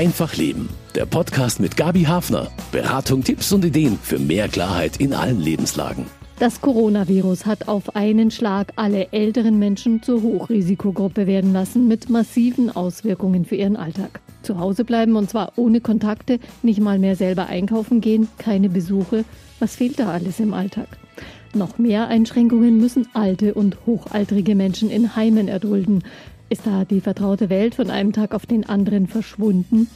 Einfach Leben. Der Podcast mit Gabi Hafner. Beratung, Tipps und Ideen für mehr Klarheit in allen Lebenslagen. Das Coronavirus hat auf einen Schlag alle älteren Menschen zur Hochrisikogruppe werden lassen, mit massiven Auswirkungen für ihren Alltag. Zu Hause bleiben und zwar ohne Kontakte, nicht mal mehr selber einkaufen gehen, keine Besuche. Was fehlt da alles im Alltag? Noch mehr Einschränkungen müssen alte und hochaltrige Menschen in Heimen erdulden. Ist da die vertraute Welt von einem Tag auf den anderen verschwunden?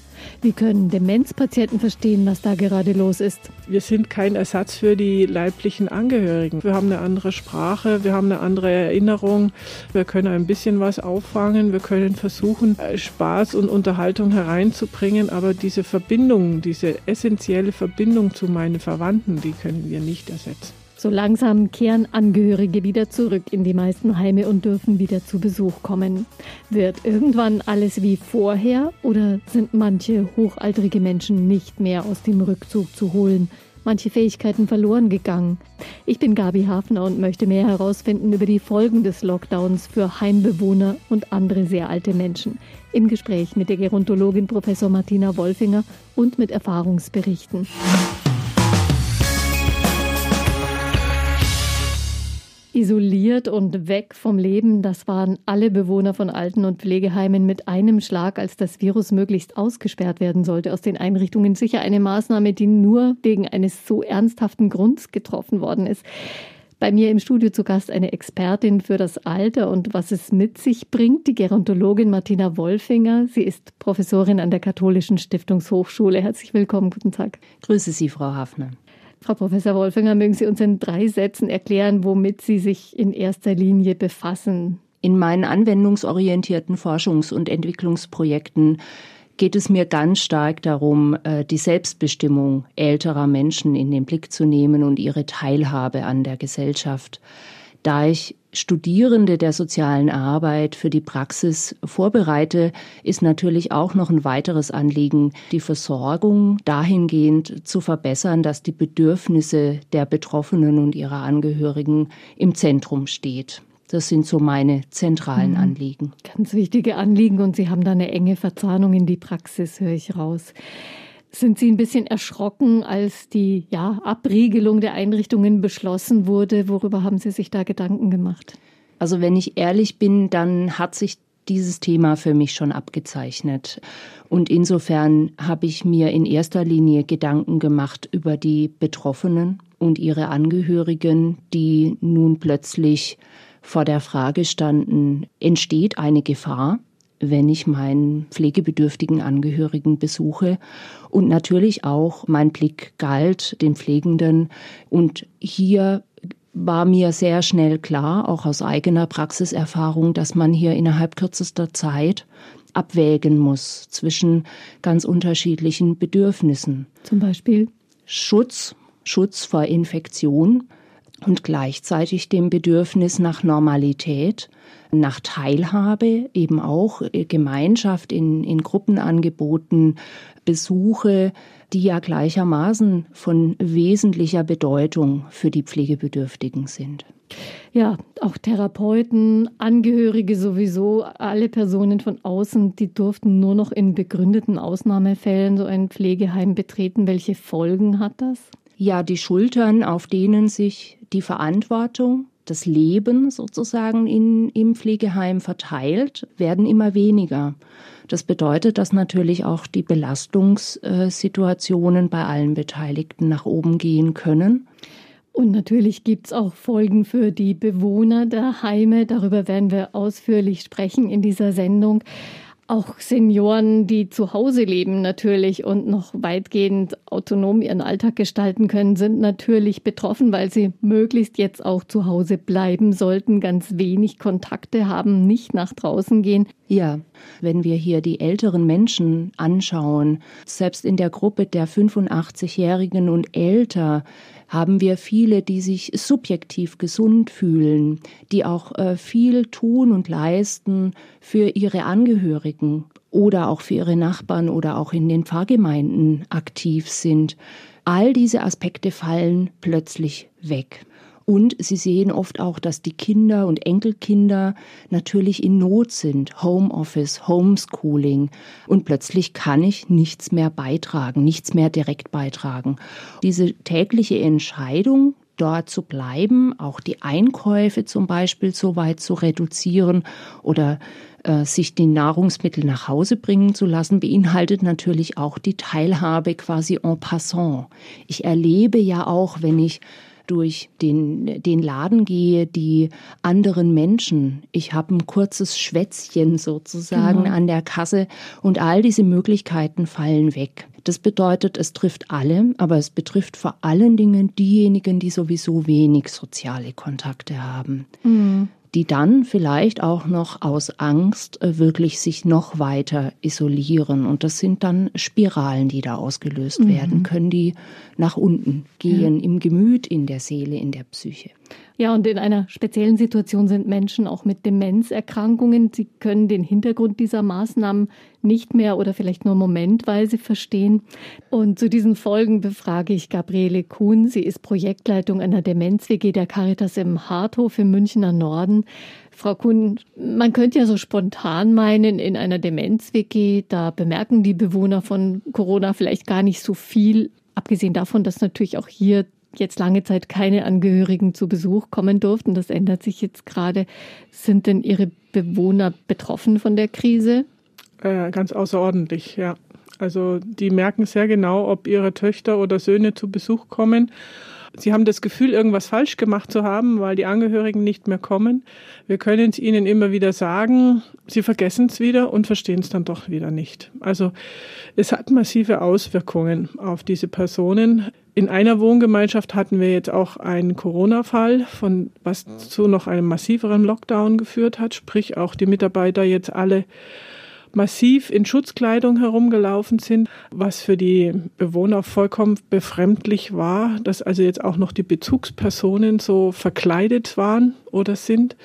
Wie können Demenzpatienten verstehen, was da gerade los ist? Wir sind kein Ersatz für die leiblichen Angehörigen. Wir haben eine andere Sprache, wir haben eine andere Erinnerung, wir können ein bisschen was auffangen, wir können versuchen, Spaß und Unterhaltung hereinzubringen, aber diese Verbindung, diese essentielle Verbindung zu meinen Verwandten, die können wir nicht ersetzen. So langsam kehren Angehörige wieder zurück in die meisten Heime und dürfen wieder zu Besuch kommen. Wird irgendwann alles wie vorher oder sind manche hochaltrige Menschen nicht mehr aus dem Rückzug zu holen? Manche Fähigkeiten verloren gegangen. Ich bin Gabi Hafner und möchte mehr herausfinden über die Folgen des Lockdowns für Heimbewohner und andere sehr alte Menschen. Im Gespräch mit der Gerontologin Professor Martina Wolfinger und mit Erfahrungsberichten. Isoliert und weg vom Leben, das waren alle Bewohner von Alten- und Pflegeheimen mit einem Schlag, als das Virus möglichst ausgesperrt werden sollte aus den Einrichtungen. Sicher eine Maßnahme, die nur wegen eines so ernsthaften Grunds getroffen worden ist. Bei mir im Studio zu Gast eine Expertin für das Alter und was es mit sich bringt, die Gerontologin Martina Wolfinger. Sie ist Professorin an der Katholischen Stiftungshochschule. Herzlich willkommen, guten Tag. Grüße Sie, Frau Hafner. Frau Professor Wolfinger, mögen Sie uns in drei Sätzen erklären, womit Sie sich in erster Linie befassen? In meinen anwendungsorientierten Forschungs- und Entwicklungsprojekten geht es mir ganz stark darum, äh, die Selbstbestimmung älterer Menschen in den Blick zu nehmen und ihre Teilhabe an der Gesellschaft. Da ich Studierende der sozialen Arbeit für die Praxis vorbereite, ist natürlich auch noch ein weiteres Anliegen, die Versorgung dahingehend zu verbessern, dass die Bedürfnisse der Betroffenen und ihrer Angehörigen im Zentrum steht. Das sind so meine zentralen mhm. Anliegen. Ganz wichtige Anliegen und Sie haben da eine enge Verzahnung in die Praxis, höre ich raus. Sind Sie ein bisschen erschrocken, als die ja, Abriegelung der Einrichtungen beschlossen wurde? Worüber haben Sie sich da Gedanken gemacht? Also wenn ich ehrlich bin, dann hat sich dieses Thema für mich schon abgezeichnet. Und insofern habe ich mir in erster Linie Gedanken gemacht über die Betroffenen und ihre Angehörigen, die nun plötzlich vor der Frage standen, entsteht eine Gefahr? Wenn ich meinen pflegebedürftigen Angehörigen besuche. Und natürlich auch mein Blick galt den Pflegenden. Und hier war mir sehr schnell klar, auch aus eigener Praxiserfahrung, dass man hier innerhalb kürzester Zeit abwägen muss zwischen ganz unterschiedlichen Bedürfnissen. Zum Beispiel Schutz, Schutz vor Infektion und gleichzeitig dem Bedürfnis nach Normalität nach Teilhabe, eben auch äh, Gemeinschaft in, in Gruppenangeboten, Besuche, die ja gleichermaßen von wesentlicher Bedeutung für die Pflegebedürftigen sind. Ja, auch Therapeuten, Angehörige sowieso, alle Personen von außen, die durften nur noch in begründeten Ausnahmefällen so ein Pflegeheim betreten. Welche Folgen hat das? Ja, die Schultern, auf denen sich die Verantwortung das Leben sozusagen in, im Pflegeheim verteilt, werden immer weniger. Das bedeutet, dass natürlich auch die Belastungssituationen bei allen Beteiligten nach oben gehen können. Und natürlich gibt es auch Folgen für die Bewohner der Heime. Darüber werden wir ausführlich sprechen in dieser Sendung. Auch Senioren, die zu Hause leben natürlich und noch weitgehend autonom ihren Alltag gestalten können, sind natürlich betroffen, weil sie möglichst jetzt auch zu Hause bleiben sollten, ganz wenig Kontakte haben, nicht nach draußen gehen. Ja, wenn wir hier die älteren Menschen anschauen, selbst in der Gruppe der 85-Jährigen und älter, haben wir viele, die sich subjektiv gesund fühlen, die auch äh, viel tun und leisten für ihre Angehörigen oder auch für ihre Nachbarn oder auch in den Pfarrgemeinden aktiv sind. All diese Aspekte fallen plötzlich weg. Und sie sehen oft auch, dass die Kinder und Enkelkinder natürlich in Not sind. Homeoffice, Homeschooling. Und plötzlich kann ich nichts mehr beitragen, nichts mehr direkt beitragen. Diese tägliche Entscheidung, dort zu bleiben, auch die Einkäufe zum Beispiel so weit zu reduzieren oder äh, sich die Nahrungsmittel nach Hause bringen zu lassen, beinhaltet natürlich auch die Teilhabe quasi en passant. Ich erlebe ja auch, wenn ich durch den, den Laden gehe, die anderen Menschen. Ich habe ein kurzes Schwätzchen sozusagen genau. an der Kasse und all diese Möglichkeiten fallen weg. Das bedeutet, es trifft alle, aber es betrifft vor allen Dingen diejenigen, die sowieso wenig soziale Kontakte haben. Mhm die dann vielleicht auch noch aus Angst äh, wirklich sich noch weiter isolieren. Und das sind dann Spiralen, die da ausgelöst mhm. werden können, die nach unten gehen, ja. im Gemüt, in der Seele, in der Psyche. Ja, und in einer speziellen Situation sind Menschen auch mit Demenzerkrankungen. Sie können den Hintergrund dieser Maßnahmen nicht mehr oder vielleicht nur momentweise verstehen. Und zu diesen Folgen befrage ich Gabriele Kuhn. Sie ist Projektleitung einer Demenz-WG der Caritas im Harthof im Münchner Norden. Frau Kuhn, man könnte ja so spontan meinen, in einer Demenz-WG, da bemerken die Bewohner von Corona vielleicht gar nicht so viel. Abgesehen davon, dass natürlich auch hier jetzt lange Zeit keine Angehörigen zu Besuch kommen durften. Das ändert sich jetzt gerade. Sind denn Ihre Bewohner betroffen von der Krise? Äh, ganz außerordentlich, ja. Also die merken sehr genau, ob ihre Töchter oder Söhne zu Besuch kommen. Sie haben das Gefühl, irgendwas falsch gemacht zu haben, weil die Angehörigen nicht mehr kommen. Wir können es ihnen immer wieder sagen, sie vergessen es wieder und verstehen es dann doch wieder nicht. Also es hat massive Auswirkungen auf diese Personen. In einer Wohngemeinschaft hatten wir jetzt auch einen Corona-Fall, von was zu noch einem massiveren Lockdown geführt hat, sprich auch die Mitarbeiter jetzt alle massiv in Schutzkleidung herumgelaufen sind, was für die Bewohner vollkommen befremdlich war, dass also jetzt auch noch die Bezugspersonen so verkleidet waren oder sind.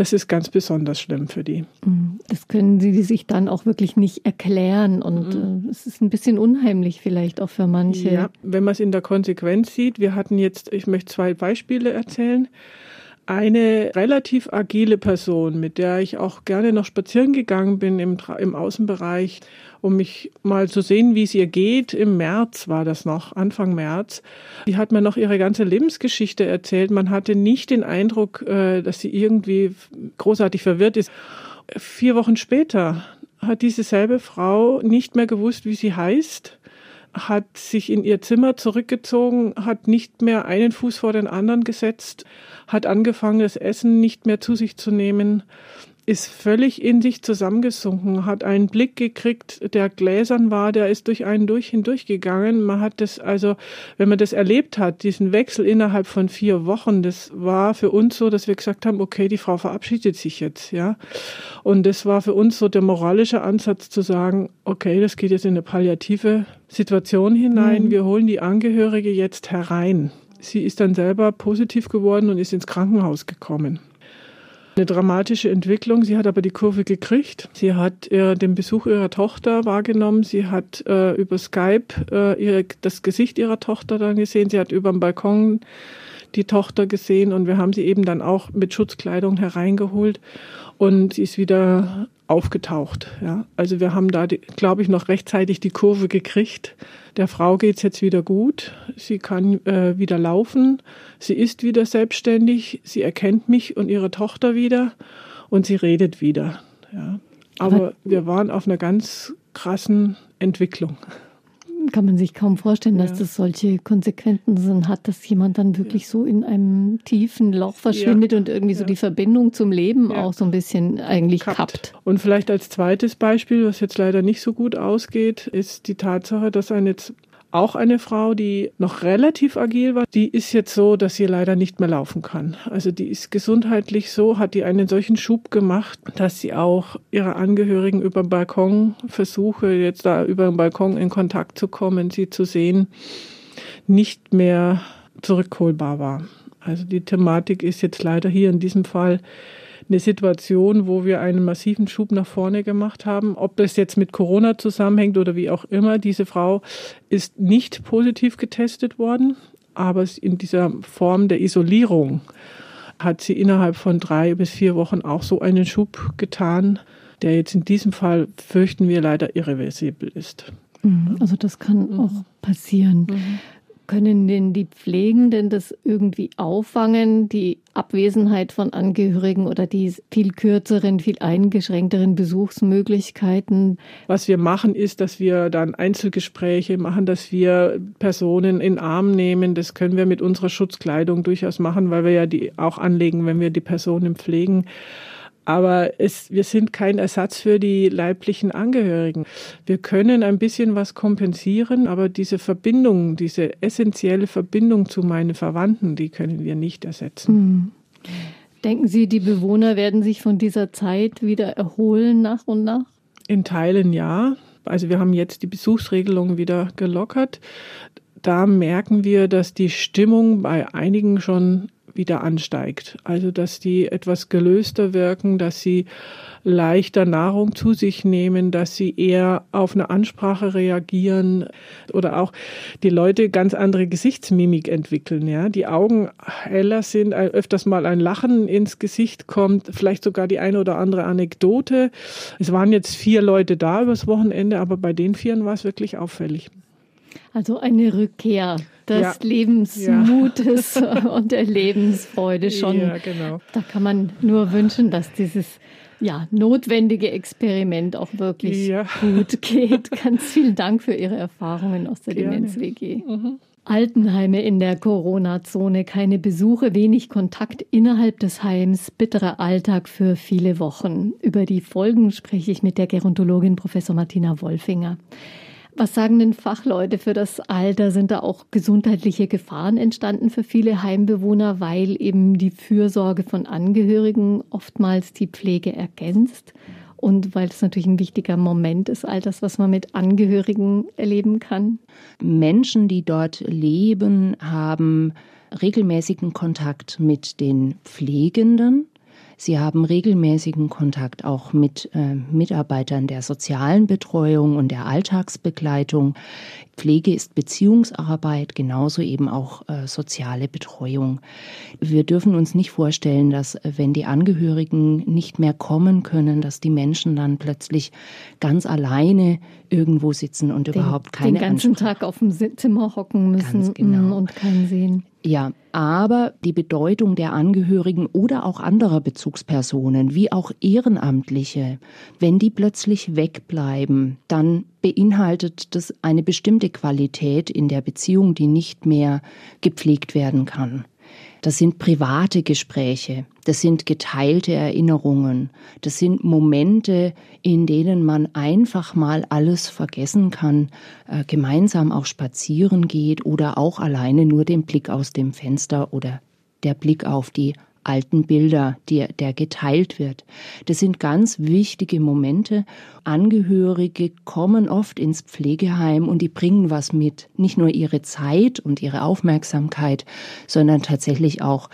Das ist ganz besonders schlimm für die. Mhm. Das können sie sich dann auch wirklich nicht erklären und mhm. Äh, es ist ein bisschen unheimlich vielleicht auch für manche. Ja, wenn man es in der Konsequenz sieht, wir hatten jetzt, ich möchte zwei Beispiele erzählen eine relativ agile Person, mit der ich auch gerne noch spazieren gegangen bin im, im Außenbereich, um mich mal zu sehen, wie es ihr geht. Im März war das noch, Anfang März. Die hat mir noch ihre ganze Lebensgeschichte erzählt. Man hatte nicht den Eindruck, äh, dass sie irgendwie großartig verwirrt ist. Vier Wochen später hat diese selbe Frau nicht mehr gewusst, wie sie heißt hat sich in ihr Zimmer zurückgezogen, hat nicht mehr einen Fuß vor den anderen gesetzt, hat angefangen, das Essen nicht mehr zu sich zu nehmen, ist völlig in sich zusammengesunken, hat einen Blick gekriegt, der gläsern war, der ist durch einen durch hindurchgegangen. Man hat das also, wenn man das erlebt hat, diesen Wechsel innerhalb von vier Wochen, das war für uns so, dass wir gesagt haben, okay, die Frau verabschiedet sich jetzt, ja. Und das war für uns so der moralische Ansatz zu sagen, okay, das geht jetzt in eine palliative Situation hinein. Mhm. Wir holen die Angehörige jetzt herein. Sie ist dann selber positiv geworden und ist ins Krankenhaus gekommen. Eine dramatische Entwicklung. Sie hat aber die Kurve gekriegt. Sie hat äh, den Besuch ihrer Tochter wahrgenommen. Sie hat äh, über Skype äh, ihre, das Gesicht ihrer Tochter dann gesehen. Sie hat über den Balkon die Tochter gesehen und wir haben sie eben dann auch mit Schutzkleidung hereingeholt und sie ist wieder aufgetaucht. Ja. Also wir haben da, glaube ich, noch rechtzeitig die Kurve gekriegt. Der Frau geht's jetzt wieder gut. Sie kann äh, wieder laufen. Sie ist wieder selbstständig. Sie erkennt mich und ihre Tochter wieder und sie redet wieder. Ja. Aber wir waren auf einer ganz krassen Entwicklung kann man sich kaum vorstellen, dass ja. das solche Konsequenzen hat, dass jemand dann wirklich ja. so in einem tiefen Loch verschwindet ja. und irgendwie so die Verbindung zum Leben auch so ein bisschen eigentlich kappt. kappt. Und vielleicht als zweites Beispiel, was jetzt leider nicht so gut ausgeht, ist die Tatsache, dass eine auch eine Frau, die noch relativ agil war, die ist jetzt so, dass sie leider nicht mehr laufen kann. Also die ist gesundheitlich so, hat die einen solchen Schub gemacht, dass sie auch ihre Angehörigen über den Balkon versuche, jetzt da über den Balkon in Kontakt zu kommen, sie zu sehen, nicht mehr zurückholbar war. Also die Thematik ist jetzt leider hier in diesem Fall eine Situation, wo wir einen massiven Schub nach vorne gemacht haben. Ob das jetzt mit Corona zusammenhängt oder wie auch immer, diese Frau ist nicht positiv getestet worden. aber in dieser Form der Isolierung hat sie innerhalb von drei bis vier Wochen auch so einen Schub getan, der jetzt in diesem Fall, fürchten wir, leider irreversibel ist. Mhm. Also das kann mhm. auch passieren. Mhm. Können denn die Pflegenden das irgendwie auffangen, die Abwesenheit von Angehörigen oder die viel kürzeren, viel eingeschränkteren Besuchsmöglichkeiten? Was wir machen, ist, dass wir dann Einzelgespräche machen, dass wir Personen in Arm nehmen. Das können wir mit unserer Schutzkleidung durchaus machen, weil wir ja die auch anlegen, wenn wir die Personen pflegen. Aber es, wir sind kein Ersatz für die leiblichen Angehörigen. Wir können ein bisschen was kompensieren, aber diese Verbindung, diese essentielle Verbindung zu meinen Verwandten, die können wir nicht ersetzen. Mhm. Denken Sie, die Bewohner werden sich von dieser Zeit wieder erholen nach und nach? In Teilen ja. Also wir haben jetzt die Besuchsregelung wieder gelockert. Da merken wir, dass die Stimmung bei einigen schon wieder ansteigt. Also dass die etwas gelöster wirken, dass sie leichter Nahrung zu sich nehmen, dass sie eher auf eine Ansprache reagieren oder auch die Leute ganz andere Gesichtsmimik entwickeln, ja, die Augen heller sind, öfters mal ein Lachen ins Gesicht kommt, vielleicht sogar die eine oder andere Anekdote. Es waren jetzt vier Leute da übers Wochenende, aber bei den vieren war es wirklich auffällig. Also eine Rückkehr des ja. Lebensmutes ja. und der Lebensfreude schon. Ja, genau. Da kann man nur wünschen, dass dieses ja, notwendige Experiment auch wirklich ja. gut geht. Ganz vielen Dank für Ihre Erfahrungen aus der Demenz-WG. Mhm. Altenheime in der Corona-Zone, keine Besuche, wenig Kontakt innerhalb des Heims, bitterer Alltag für viele Wochen. Über die Folgen spreche ich mit der Gerontologin Professor Martina Wolfinger. Was sagen denn Fachleute für das Alter? Sind da auch gesundheitliche Gefahren entstanden für viele Heimbewohner, weil eben die Fürsorge von Angehörigen oftmals die Pflege ergänzt? Und weil es natürlich ein wichtiger Moment ist, all das, was man mit Angehörigen erleben kann. Menschen, die dort leben, haben regelmäßigen Kontakt mit den Pflegenden Sie haben regelmäßigen Kontakt auch mit äh, Mitarbeitern der sozialen Betreuung und der Alltagsbegleitung. Pflege ist Beziehungsarbeit, genauso eben auch äh, soziale Betreuung. Wir dürfen uns nicht vorstellen, dass äh, wenn die Angehörigen nicht mehr kommen können, dass die Menschen dann plötzlich ganz alleine irgendwo sitzen und den, überhaupt keine Den ganzen Ansprache. Tag auf dem Zimmer hocken müssen genau. und keinen sehen. Ja, aber die Bedeutung der Angehörigen oder auch anderer Bezugspersonen, wie auch Ehrenamtliche, wenn die plötzlich wegbleiben, dann beinhaltet das eine bestimmte Qualität in der Beziehung, die nicht mehr gepflegt werden kann. Das sind private Gespräche, das sind geteilte Erinnerungen, das sind Momente, in denen man einfach mal alles vergessen kann, äh, gemeinsam auch spazieren geht oder auch alleine nur den Blick aus dem Fenster oder der Blick auf die alten Bilder, die, der geteilt wird. Das sind ganz wichtige Momente. Angehörige kommen oft ins Pflegeheim und die bringen was mit. Nicht nur ihre Zeit und ihre Aufmerksamkeit, sondern tatsächlich auch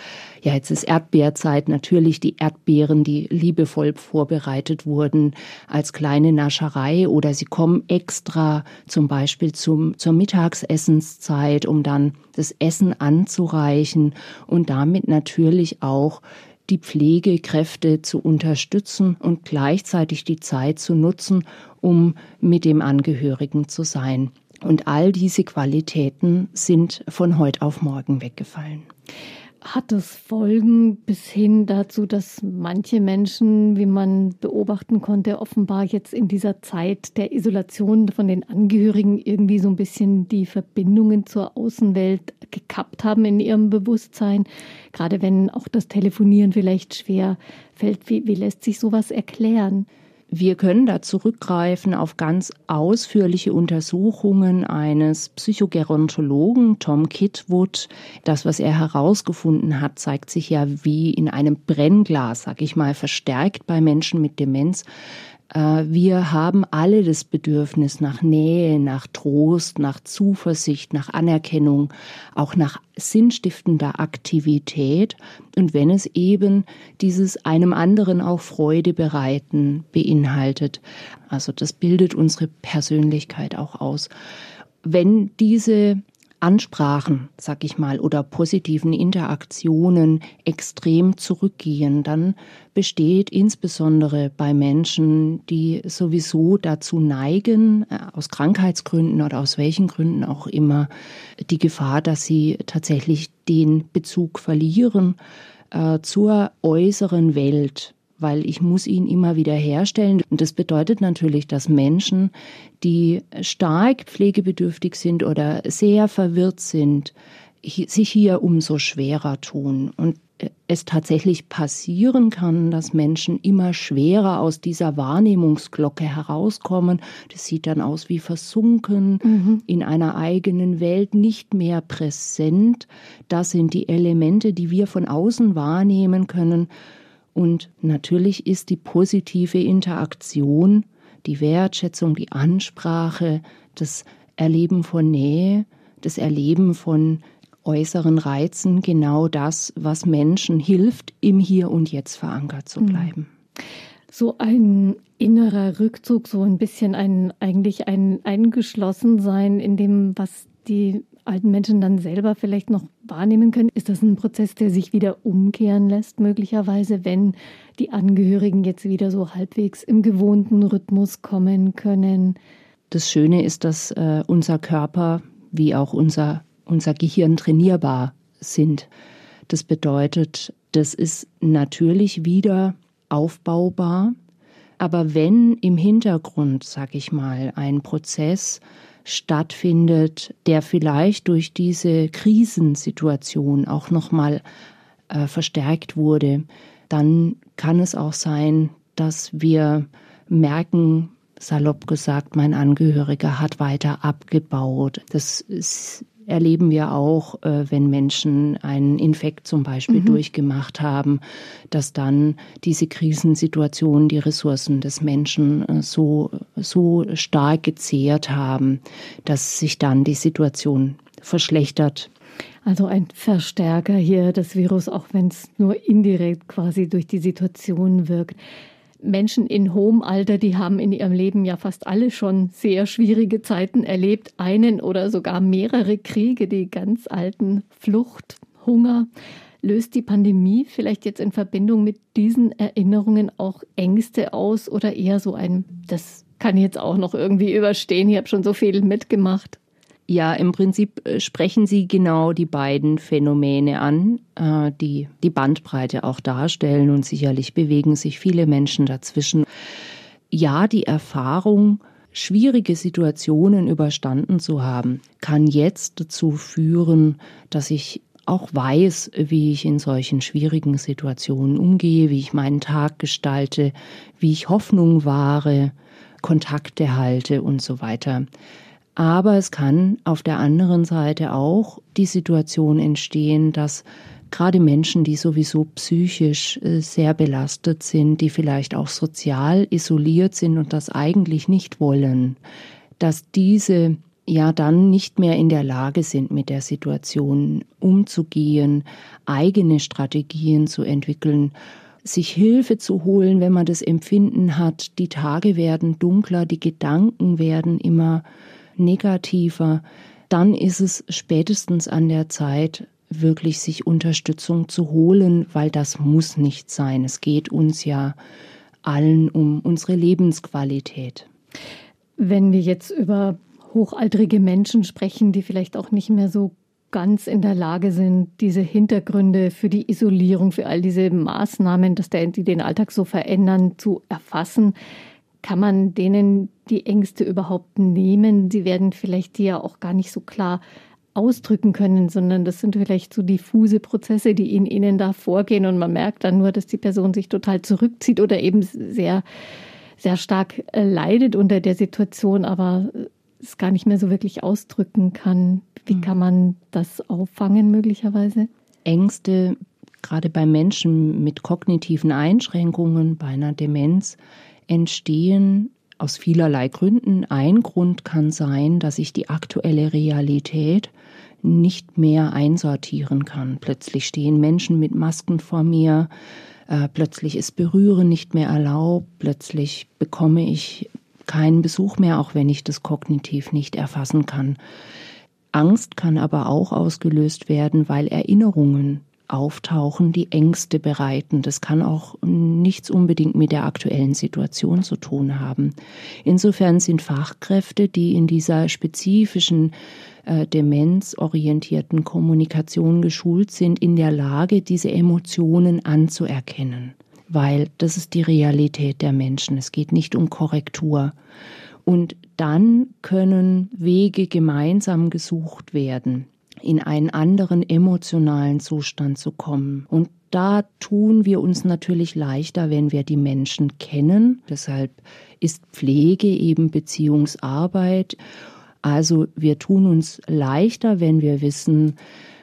ja, jetzt ist Erdbeerzeit, natürlich die Erdbeeren, die liebevoll vorbereitet wurden als kleine Nascherei oder sie kommen extra zum Beispiel zum, zur Mittagsessenszeit, um dann das Essen anzureichen und damit natürlich auch die Pflegekräfte zu unterstützen und gleichzeitig die Zeit zu nutzen, um mit dem Angehörigen zu sein. Und all diese Qualitäten sind von heute auf morgen weggefallen hat es Folgen bis hin dazu, dass manche Menschen, wie man beobachten konnte, offenbar jetzt in dieser Zeit der Isolation von den Angehörigen irgendwie so ein bisschen die Verbindungen zur Außenwelt gekappt haben in ihrem Bewusstsein? Gerade wenn auch das Telefonieren vielleicht schwer fällt. Wie, wie lässt sich sowas erklären? Wir können da zurückgreifen auf ganz ausführliche Untersuchungen eines Psychogerontologen, Tom Kitwood. Das, was er herausgefunden hat, zeigt sich ja wie in einem Brennglas, sag ich mal, verstärkt bei Menschen mit Demenz. Äh, wir haben alle das Bedürfnis nach Nähe, nach Trost, nach Zuversicht, nach Anerkennung, auch nach sinnstiftender Aktivität. Und wenn es eben dieses einem anderen auch Freude bereiten beinhaltet, also das bildet unsere Persönlichkeit auch aus. Wenn diese Ansprachen, sag ich mal, oder positiven Interaktionen extrem zurückgehen, dann besteht insbesondere bei Menschen, die sowieso dazu neigen, äh, aus Krankheitsgründen oder aus welchen Gründen auch immer, die Gefahr, dass sie tatsächlich den Bezug verlieren äh, zur äußeren Welt weil ich muss ihn immer wieder herstellen. Und das bedeutet natürlich, dass Menschen, die stark pflegebedürftig sind oder sehr verwirrt sind, sich hier umso schwerer tun. Und es tatsächlich passieren kann, dass Menschen immer schwerer aus dieser Wahrnehmungsglocke herauskommen. Das sieht dann aus wie versunken, mhm. in einer eigenen Welt, nicht mehr präsent. Das sind die Elemente, die wir von außen wahrnehmen können. Und natürlich ist die positive Interaktion, die Wertschätzung, die Ansprache, das Erleben von Nähe, das Erleben von äußeren Reizen genau das, was Menschen hilft, im Hier und Jetzt verankert zu mhm. bleiben. So ein innerer Rückzug, so ein bisschen ein eigentlich ein Eingeschlossensein in dem, was die alten Menschen dann selber vielleicht noch wahrnehmen können? Ist das ein Prozess, der sich wieder umkehren lässt, möglicherweise, wenn die Angehörigen jetzt wieder so halbwegs im gewohnten Rhythmus kommen können? Das Schöne ist, dass äh, unser Körper wie auch unser, unser Gehirn trainierbar sind. Das bedeutet, das ist natürlich wieder aufbaubar. Aber wenn im Hintergrund, sag ich mal, ein Prozess stattfindet, der vielleicht durch diese Krisensituation auch nochmal äh, verstärkt wurde, dann kann es auch sein, dass wir merken, salopp gesagt, mein Angehöriger hat weiter abgebaut. Das ist erleben wir auch, äh, wenn Menschen einen Infekt zum Beispiel mhm. durchgemacht haben, dass dann diese Krisensituationen die Ressourcen des Menschen äh, so, so stark gezehrt haben, dass sich dann die Situation verschlechtert. Also ein Verstärker hier, das Virus, auch wenn es nur indirekt quasi durch die Situation wirkt. Menschen in hohem Alter, die haben in ihrem Leben ja fast alle schon sehr schwierige Zeiten erlebt, einen oder sogar mehrere Kriege, die ganz alten Flucht, Hunger. Löst die Pandemie vielleicht jetzt in Verbindung mit diesen Erinnerungen auch Ängste aus oder eher so ein, das kann ich jetzt auch noch irgendwie überstehen, ich habe schon so viel mitgemacht? Ja, im Prinzip äh, sprechen Sie genau die beiden Phänomene an, äh, die die Bandbreite auch darstellen und sicherlich bewegen sich viele Menschen dazwischen. Ja, die Erfahrung, schwierige Situationen überstanden zu haben, kann jetzt dazu führen, dass ich auch weiß, wie ich in solchen schwierigen Situationen umgehe, wie ich meinen Tag gestalte, wie ich Hoffnung wahre, Kontakte halte und so weiter. Aber es kann auf der anderen Seite auch die Situation entstehen, dass gerade Menschen, die sowieso psychisch äh, sehr belastet sind, die vielleicht auch sozial isoliert sind und das eigentlich nicht wollen, dass diese ja dann nicht mehr in der Lage sind, mit der Situation umzugehen, eigene Strategien zu entwickeln, sich Hilfe zu holen, wenn man das Empfinden hat, die Tage werden dunkler, die Gedanken werden immer negativer, dann ist es spätestens an der Zeit, wirklich sich Unterstützung zu holen, weil das muss nicht sein. Es geht uns ja allen um unsere Lebensqualität. Wenn wir jetzt über hochaltrige Menschen sprechen, die vielleicht auch nicht mehr so ganz in der Lage sind, diese Hintergründe für die Isolierung, für all diese Maßnahmen, dass die den Alltag so verändern, zu erfassen, kann man denen die Ängste überhaupt nehmen? Sie werden vielleicht die ja auch gar nicht so klar ausdrücken können, sondern das sind vielleicht so diffuse Prozesse, die in ihnen da vorgehen und man merkt dann nur, dass die Person sich total zurückzieht oder eben sehr, sehr stark äh, leidet unter der Situation, aber es gar nicht mehr so wirklich ausdrücken kann. Wie mhm. kann man das auffangen möglicherweise? Ängste, gerade bei Menschen mit kognitiven Einschränkungen, bei einer Demenz, entstehen aus vielerlei Gründen. Ein Grund kann sein, dass ich die aktuelle Realität nicht mehr einsortieren kann. Plötzlich stehen Menschen mit Masken vor mir, äh, plötzlich ist Berühren nicht mehr erlaubt, plötzlich bekomme ich keinen Besuch mehr, auch wenn ich das kognitiv nicht erfassen kann. Angst kann aber auch ausgelöst werden, weil Erinnerungen auftauchen, die Ängste bereiten. Das kann auch nichts unbedingt mit der aktuellen Situation zu tun haben. Insofern sind Fachkräfte, die in dieser spezifischen äh, demenzorientierten Kommunikation geschult sind, in der Lage, diese Emotionen anzuerkennen. Weil das ist die Realität der Menschen. Es geht nicht um Korrektur. Und dann können Wege gemeinsam gesucht werden in einen anderen emotionalen Zustand zu kommen. Und da tun wir uns natürlich leichter, wenn wir die Menschen kennen. Deshalb ist Pflege eben Beziehungsarbeit. Also wir tun uns leichter, wenn wir wissen,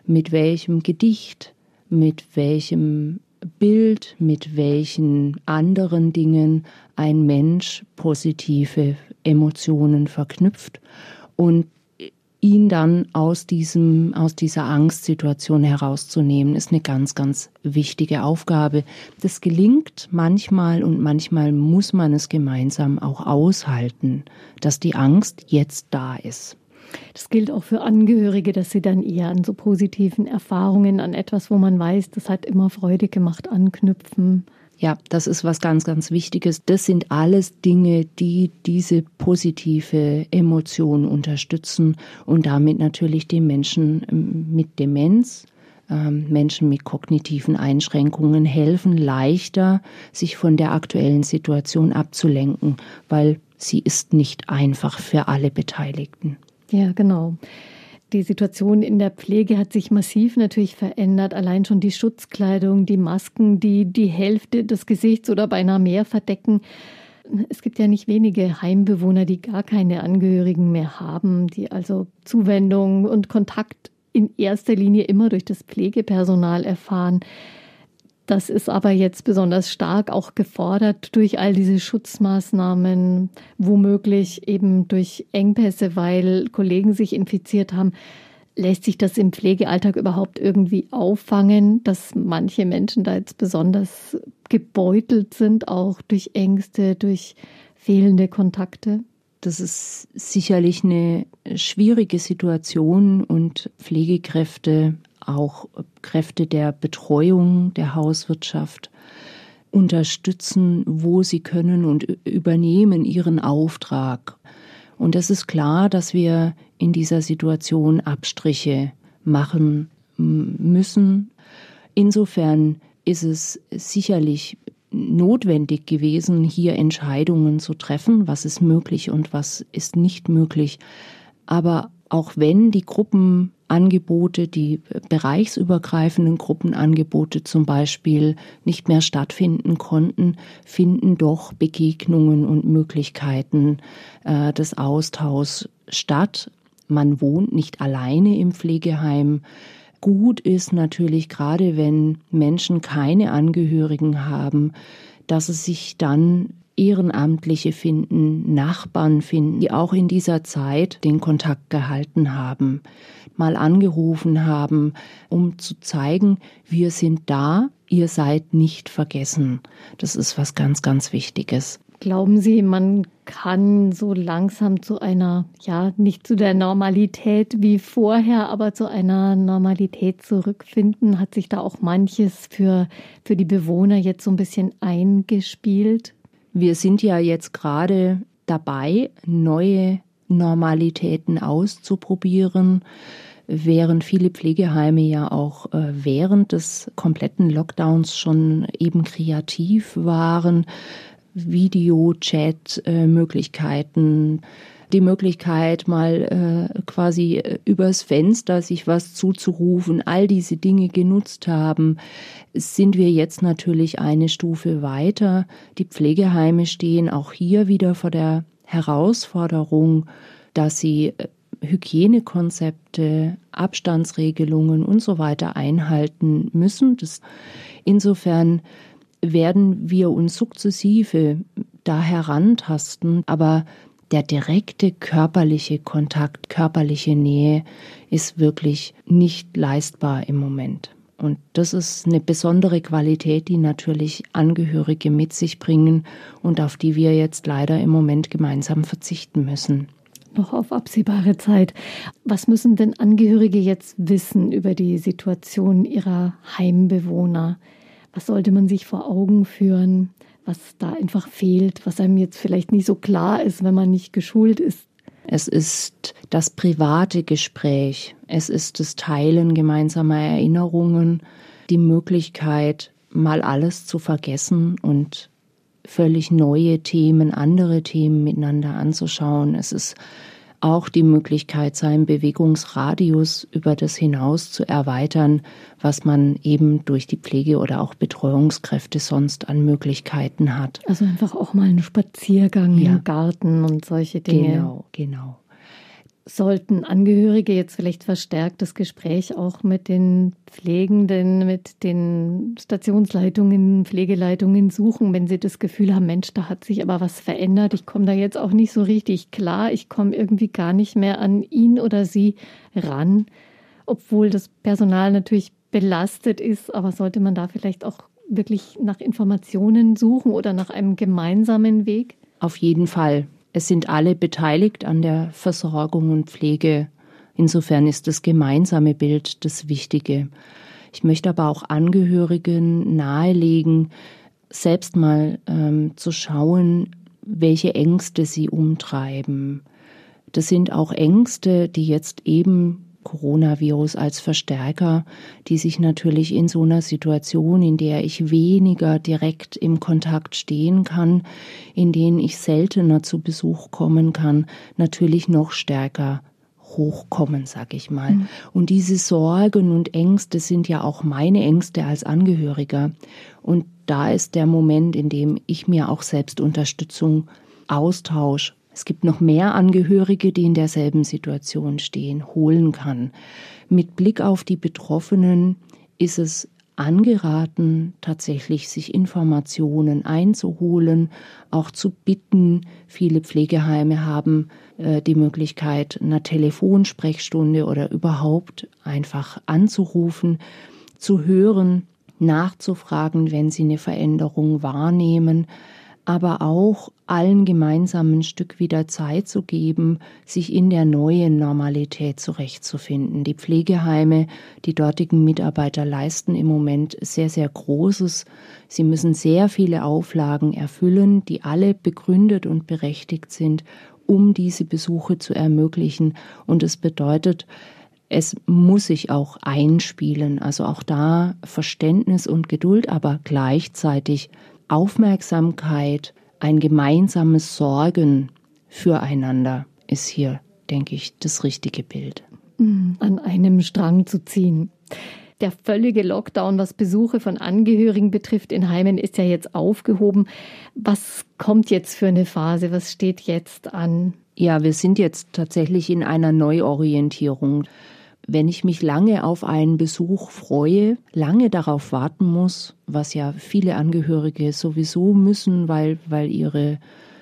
mit welchem Gedicht, mit welchem Bild, mit welchen anderen Dingen ein Mensch positive Emotionen verknüpft. Und ihn dann aus diesem, aus dieser Angstsituation herauszunehmen, ist eine ganz, ganz wichtige Aufgabe. Das gelingt manchmal und manchmal muss man es gemeinsam auch aushalten, dass die Angst jetzt da ist. Das gilt auch für Angehörige, dass sie dann eher an so positiven Erfahrungen, an etwas, wo man weiß, das hat immer Freude gemacht, anknüpfen. Ja, das ist was ganz, ganz Wichtiges. Das sind alles Dinge, die diese positive Emotion unterstützen und damit natürlich den Menschen ähm, mit Demenz, ähm, Menschen mit kognitiven Einschränkungen helfen, leichter sich von der aktuellen Situation abzulenken, weil sie ist nicht einfach für alle Beteiligten. Ja, genau. Die Situation in der Pflege hat sich massiv natürlich verändert. Allein schon die Schutzkleidung, die Masken, die die Hälfte des Gesichts oder beinahe mehr verdecken. Es gibt ja nicht wenige Heimbewohner, die gar keine Angehörigen mehr haben, die also Zuwendung und Kontakt in erster Linie immer durch das Pflegepersonal erfahren. Das ist aber jetzt besonders stark auch gefordert durch all diese Schutzmaßnahmen, womöglich eben durch Engpässe, weil Kollegen sich infiziert haben. Lässt sich das im Pflegealltag überhaupt irgendwie auffangen, dass manche Menschen da jetzt besonders gebeutelt sind, auch durch Ängste, durch fehlende Kontakte? Das ist sicherlich eine schwierige Situation und Pflegekräfte auch Kräfte der Betreuung der Hauswirtschaft unterstützen, wo sie können und übernehmen ihren Auftrag. Und es ist klar, dass wir in dieser Situation Abstriche machen müssen. Insofern ist es sicherlich notwendig gewesen, hier Entscheidungen zu treffen, was ist möglich und was ist nicht möglich. Aber auch wenn die Gruppenangebote, die bereichsübergreifenden Gruppenangebote zum Beispiel nicht mehr stattfinden konnten, finden doch Begegnungen und Möglichkeiten äh, des Austauschs statt. Man wohnt nicht alleine im Pflegeheim. Gut ist natürlich gerade, wenn Menschen keine Angehörigen haben, dass es sich dann Ehrenamtliche finden, Nachbarn finden, die auch in dieser Zeit den Kontakt gehalten haben, mal angerufen haben, um zu zeigen, wir sind da, ihr seid nicht vergessen. Das ist was ganz, ganz Wichtiges. Glauben Sie, man kann so langsam zu einer, ja, nicht zu der Normalität wie vorher, aber zu einer Normalität zurückfinden? Hat sich da auch manches für, für die Bewohner jetzt so ein bisschen eingespielt? Wir sind ja jetzt gerade dabei, neue Normalitäten auszuprobieren, während viele Pflegeheime ja auch äh, während des kompletten Lockdowns schon eben kreativ waren, Video, Chat-Möglichkeiten, äh, die Möglichkeit, mal äh, quasi äh, übers Fenster sich was zuzurufen, all diese Dinge genutzt haben, sind wir jetzt natürlich eine Stufe weiter. Die Pflegeheime stehen auch hier wieder vor der Herausforderung, dass sie äh, Hygienekonzepte, Abstandsregelungen und so weiter einhalten müssen. Das, insofern werden wir uns sukzessive da herantasten, aber der direkte körperliche Kontakt, körperliche Nähe ist wirklich nicht leistbar im Moment. Und das ist eine besondere Qualität, die natürlich Angehörige mit sich bringen und auf die wir jetzt leider im Moment gemeinsam verzichten müssen. noch auf absehbare Zeit. Was müssen denn Angehörige jetzt wissen über die Situation ihrer Heimbewohner? Was sollte man sich vor Augen führen, was da einfach fehlt, was einem jetzt vielleicht nicht so klar ist, wenn man nicht geschult ist? Es ist das private Gespräch, es ist das Teilen gemeinsamer Erinnerungen, die Möglichkeit, mal alles zu vergessen und völlig neue Themen, andere Themen miteinander anzuschauen. Es ist auch die Möglichkeit, seinen Bewegungsradius über das hinaus zu erweitern, was man eben durch die Pflege oder auch Betreuungskräfte sonst an Möglichkeiten hat. Also einfach auch mal einen Spaziergang ja. im Garten und solche Dinge. Genau, genau sollten Angehörige jetzt vielleicht verstärkt das Gespräch auch mit den Pflegenden, mit den Stationsleitungen, Pflegeleitungen suchen, wenn sie das Gefühl haben, Mensch, da hat sich aber was verändert. Ich komme da jetzt auch nicht so richtig klar. Ich komme irgendwie gar nicht mehr an ihn oder sie ran, obwohl das Personal natürlich belastet ist. Aber sollte man da vielleicht auch wirklich nach Informationen suchen oder nach einem gemeinsamen Weg? Auf jeden Fall. Es sind alle beteiligt an der Versorgung und Pflege. Insofern ist das gemeinsame Bild das Wichtige. Ich möchte aber auch Angehörigen nahelegen, selbst mal ähm, zu schauen, welche Ängste sie umtreiben. Das sind auch Ängste, die jetzt eben Coronavirus als Verstärker, die sich natürlich in so einer Situation, in der ich weniger direkt im Kontakt stehen kann, in denen ich seltener zu Besuch kommen kann, natürlich noch stärker hochkommen, sag ich mal. Mhm. Und diese Sorgen und Ängste sind ja auch meine Ängste als Angehöriger. Und da ist der Moment, in dem ich mir auch selbst Unterstützung, Austausch, es gibt noch mehr Angehörige, die in derselben Situation stehen, holen kann. Mit Blick auf die Betroffenen ist es angeraten, tatsächlich sich Informationen einzuholen, auch zu bitten. Viele Pflegeheime haben äh, die Möglichkeit, einer Telefonsprechstunde oder überhaupt einfach anzurufen, zu hören, nachzufragen, wenn sie eine Veränderung wahrnehmen aber auch allen gemeinsam ein Stück wieder Zeit zu geben, sich in der neuen Normalität zurechtzufinden. Die Pflegeheime, die dortigen Mitarbeiter leisten im Moment sehr, sehr Großes. Sie müssen sehr viele Auflagen erfüllen, die alle begründet und berechtigt sind, um diese Besuche zu ermöglichen. Und es bedeutet, es muss sich auch einspielen, also auch da Verständnis und Geduld, aber gleichzeitig Aufmerksamkeit, ein gemeinsames Sorgen füreinander ist hier, denke ich, das richtige Bild. Mm, an einem Strang zu ziehen. Der völlige Lockdown, was Besuche von Angehörigen betrifft in Heimen, ist ja jetzt aufgehoben. Was kommt jetzt für eine Phase? Was steht jetzt an? Ja, wir sind jetzt tatsächlich in einer Neuorientierung wenn ich mich lange auf einen Besuch freue, lange darauf warten muss, was ja viele Angehörige sowieso müssen, weil, weil ihre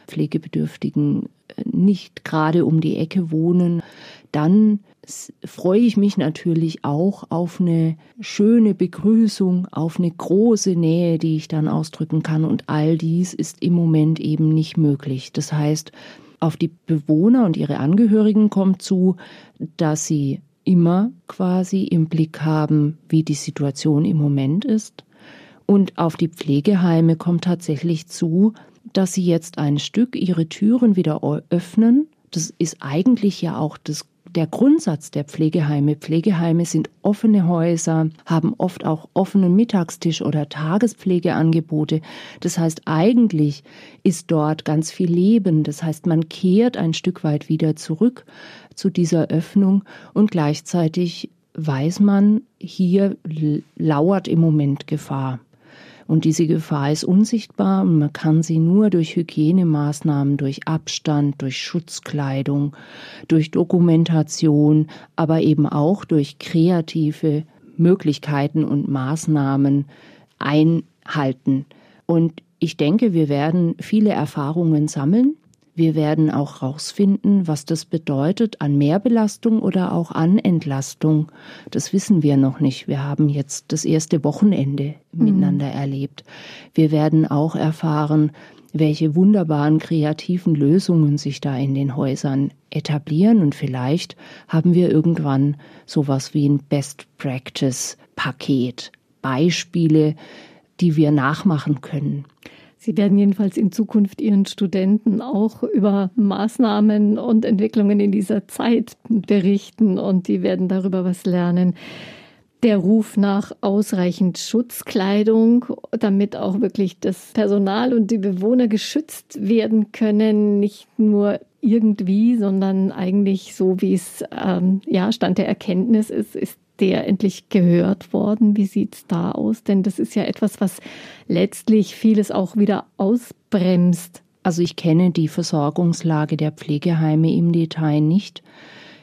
Pflegebedürftigen äh, nicht gerade um die Ecke wohnen, dann freue ich mich natürlich auch auf eine schöne Begrüßung, auf eine große Nähe, die ich dann ausdrücken kann. Und all dies ist im Moment eben nicht möglich. Das heißt, auf die Bewohner und ihre Angehörigen kommt zu, dass sie immer quasi im Blick haben, wie die Situation im Moment ist. Und auf die Pflegeheime kommt tatsächlich zu, dass sie jetzt ein Stück ihre Türen wieder öffnen. Das ist eigentlich ja auch das der Grundsatz der Pflegeheime. Pflegeheime sind offene Häuser, haben oft auch offenen Mittagstisch oder Tagespflegeangebote. Das heißt, eigentlich ist dort ganz viel Leben. Das heißt, man kehrt ein Stück weit wieder zurück zu dieser Öffnung und gleichzeitig weiß man, hier lauert im Moment Gefahr. Und diese Gefahr ist unsichtbar und man kann sie nur durch Hygienemaßnahmen, durch Abstand, durch Schutzkleidung, durch Dokumentation, aber eben auch durch kreative Möglichkeiten und Maßnahmen einhalten. Und ich denke, wir werden viele Erfahrungen sammeln wir werden auch herausfinden, was das bedeutet an Mehrbelastung oder auch an Entlastung. Das wissen wir noch nicht. Wir haben jetzt das erste Wochenende mhm. miteinander erlebt. Wir werden auch erfahren, welche wunderbaren kreativen Lösungen sich da in den Häusern etablieren und vielleicht haben wir irgendwann sowas wie ein Best Practice Paket, Beispiele, die wir nachmachen können. Sie werden jedenfalls in Zukunft Ihren Studenten auch über Maßnahmen und Entwicklungen in dieser Zeit berichten und die werden darüber was lernen. Der Ruf nach ausreichend Schutzkleidung, damit auch wirklich das Personal und die Bewohner geschützt werden können, nicht nur irgendwie, sondern eigentlich so, wie es ähm, ja Stand der Erkenntnis ist, ist der endlich gehört worden? Wie sieht es da aus? Denn das ist ja etwas, was letztlich vieles auch wieder ausbremst. Also ich kenne die Versorgungslage der Pflegeheime im Detail nicht.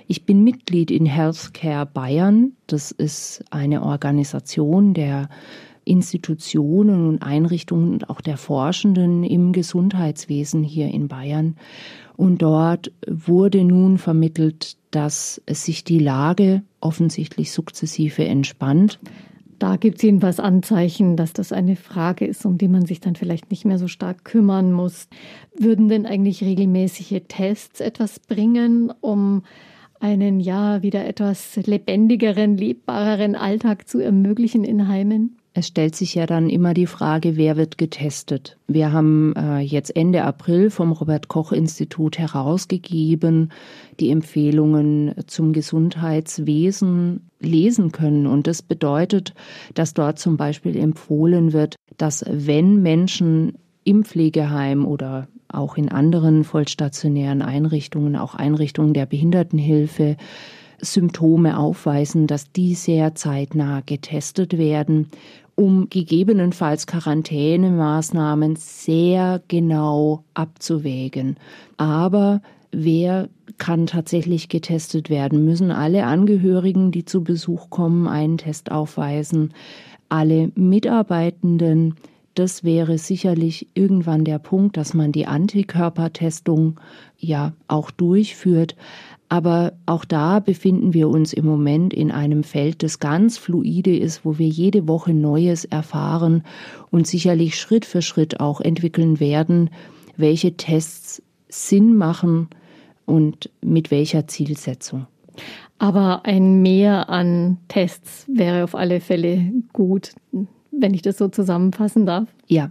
Ich bin Mitglied in Healthcare Bayern. Das ist eine Organisation der Institutionen und Einrichtungen und auch der Forschenden im Gesundheitswesen hier in Bayern. Und dort wurde nun vermittelt, dass sich die Lage offensichtlich sukzessive entspannt. Da gibt es jedenfalls Anzeichen, dass das eine Frage ist, um die man sich dann vielleicht nicht mehr so stark kümmern muss. Würden denn eigentlich regelmäßige Tests etwas bringen, um einen ja wieder etwas lebendigeren, lebbareren Alltag zu ermöglichen in Heimen? Es stellt sich ja dann immer die Frage, wer wird getestet. Wir haben äh, jetzt Ende April vom Robert Koch Institut herausgegeben, die Empfehlungen zum Gesundheitswesen lesen können. Und das bedeutet, dass dort zum Beispiel empfohlen wird, dass wenn Menschen im Pflegeheim oder auch in anderen vollstationären Einrichtungen, auch Einrichtungen der Behindertenhilfe, Symptome aufweisen, dass die sehr zeitnah getestet werden um gegebenenfalls Quarantänemaßnahmen sehr genau abzuwägen. Aber wer kann tatsächlich getestet werden? Müssen alle Angehörigen, die zu Besuch kommen, einen Test aufweisen? Alle Mitarbeitenden? Das wäre sicherlich irgendwann der Punkt, dass man die Antikörpertestung ja auch durchführt. Aber auch da befinden wir uns im Moment in einem Feld, das ganz fluide ist, wo wir jede Woche Neues erfahren und sicherlich Schritt für Schritt auch entwickeln werden, welche Tests Sinn machen und mit welcher Zielsetzung. Aber ein Mehr an Tests wäre auf alle Fälle gut, wenn ich das so zusammenfassen darf. Ja.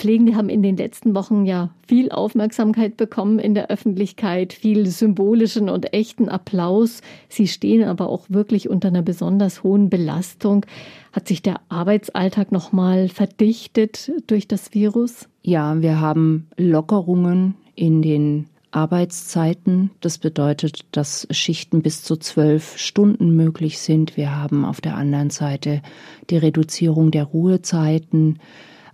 Pflegende haben in den letzten Wochen ja viel Aufmerksamkeit bekommen in der Öffentlichkeit, viel symbolischen und echten Applaus. Sie stehen aber auch wirklich unter einer besonders hohen Belastung. Hat sich der Arbeitsalltag noch mal verdichtet durch das Virus? Ja, wir haben Lockerungen in den Arbeitszeiten. Das bedeutet, dass Schichten bis zu zwölf Stunden möglich sind. Wir haben auf der anderen Seite die Reduzierung der Ruhezeiten.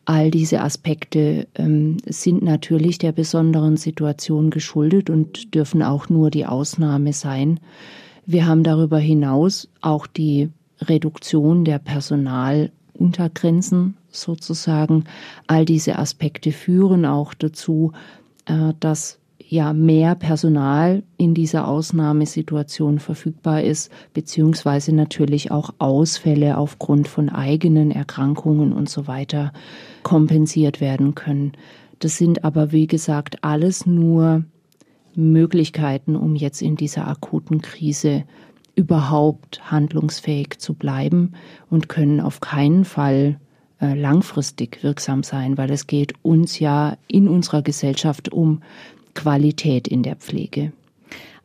All diese Aspekte ähm, sind natürlich der besonderen Situation geschuldet und dürfen auch nur die Ausnahme sein. Wir haben darüber hinaus auch die Reduktion der Personaluntergrenzen sozusagen. All diese Aspekte führen auch dazu, äh, dass ja mehr Personal in dieser Ausnahmesituation verfügbar ist, beziehungsweise natürlich auch Ausfälle aufgrund von eigenen Erkrankungen und so weiter kompensiert werden können. Das sind aber, wie gesagt, alles nur Möglichkeiten, um jetzt in dieser akuten Krise überhaupt handlungsfähig zu bleiben und können auf keinen Fall äh, langfristig wirksam sein, weil es geht uns ja in unserer Gesellschaft um Qualität in der Pflege.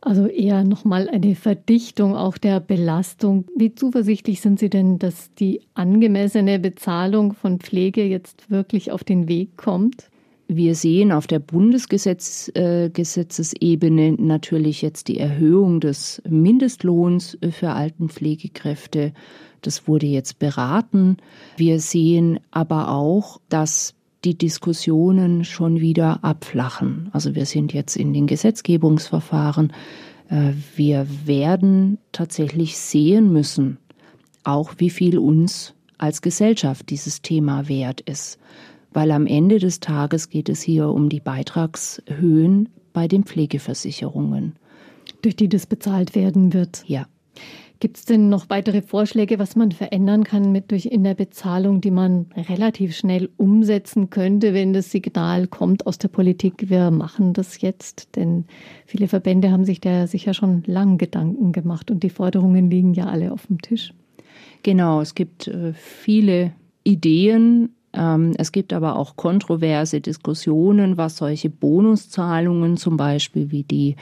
Also eher nochmal eine Verdichtung auch der Belastung. Wie zuversichtlich sind Sie denn, dass die angemessene Bezahlung von Pflege jetzt wirklich auf den Weg kommt? Wir sehen auf der Bundesgesetzesebene äh, natürlich jetzt die Erhöhung des Mindestlohns für Altenpflegekräfte. Das wurde jetzt beraten. Wir sehen aber auch, dass die Diskussionen schon wieder abflachen. Also wir sind jetzt in den Gesetzgebungsverfahren. Äh, wir werden tatsächlich sehen müssen, auch wie viel uns als Gesellschaft dieses Thema wert ist. Weil am Ende des Tages geht es hier um die Beitragshöhen bei den Pflegeversicherungen. Durch die das bezahlt werden wird. Ja. Gibt es denn noch weitere Vorschläge, was man verändern kann mit durch in der Bezahlung, die man relativ schnell umsetzen könnte, wenn das Signal kommt aus der Politik, wir machen das jetzt? Denn viele Verbände haben sich da sicher schon lang Gedanken gemacht und die Forderungen liegen ja alle auf dem Tisch. Genau, es gibt äh, viele Ideen. Ähm, es gibt aber auch kontroverse Diskussionen, was solche Bonuszahlungen zum Beispiel wie die